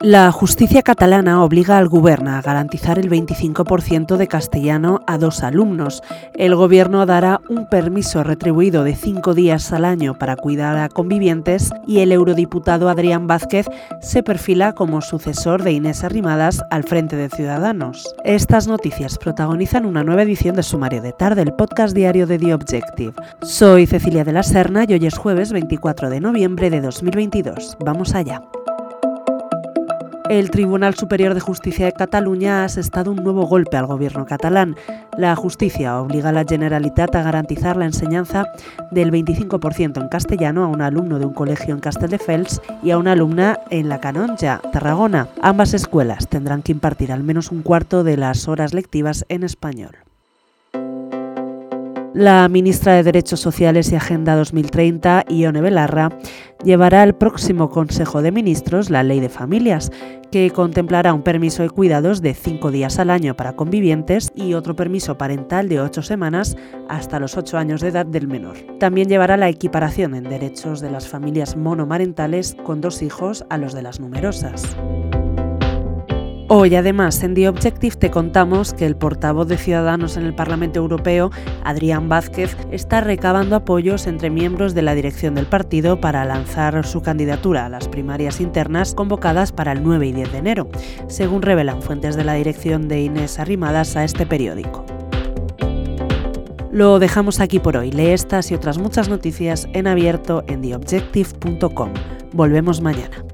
La justicia catalana obliga al gobierno a garantizar el 25% de castellano a dos alumnos. El gobierno dará un permiso retribuido de cinco días al año para cuidar a convivientes y el eurodiputado Adrián Vázquez se perfila como sucesor de Inés Arrimadas al frente de Ciudadanos. Estas noticias protagonizan una nueva edición de Sumario de Tarde, el podcast diario de The Objective. Soy Cecilia de la Serna y hoy es jueves 24 de noviembre de 2022. Vamos allá. El Tribunal Superior de Justicia de Cataluña ha asestado un nuevo golpe al gobierno catalán. La justicia obliga a la Generalitat a garantizar la enseñanza del 25% en castellano a un alumno de un colegio en Castelldefels y a una alumna en La Canonja, Tarragona. Ambas escuelas tendrán que impartir al menos un cuarto de las horas lectivas en español. La ministra de Derechos Sociales y Agenda 2030, Ione Belarra, llevará al próximo Consejo de Ministros la Ley de Familias, que contemplará un permiso de cuidados de cinco días al año para convivientes y otro permiso parental de ocho semanas hasta los ocho años de edad del menor. También llevará la equiparación en derechos de las familias monomarentales con dos hijos a los de las numerosas. Hoy además en The Objective te contamos que el portavoz de Ciudadanos en el Parlamento Europeo, Adrián Vázquez, está recabando apoyos entre miembros de la dirección del partido para lanzar su candidatura a las primarias internas convocadas para el 9 y 10 de enero, según revelan fuentes de la dirección de Inés Arrimadas a este periódico. Lo dejamos aquí por hoy. Lee estas y otras muchas noticias en abierto en theobjective.com. Volvemos mañana.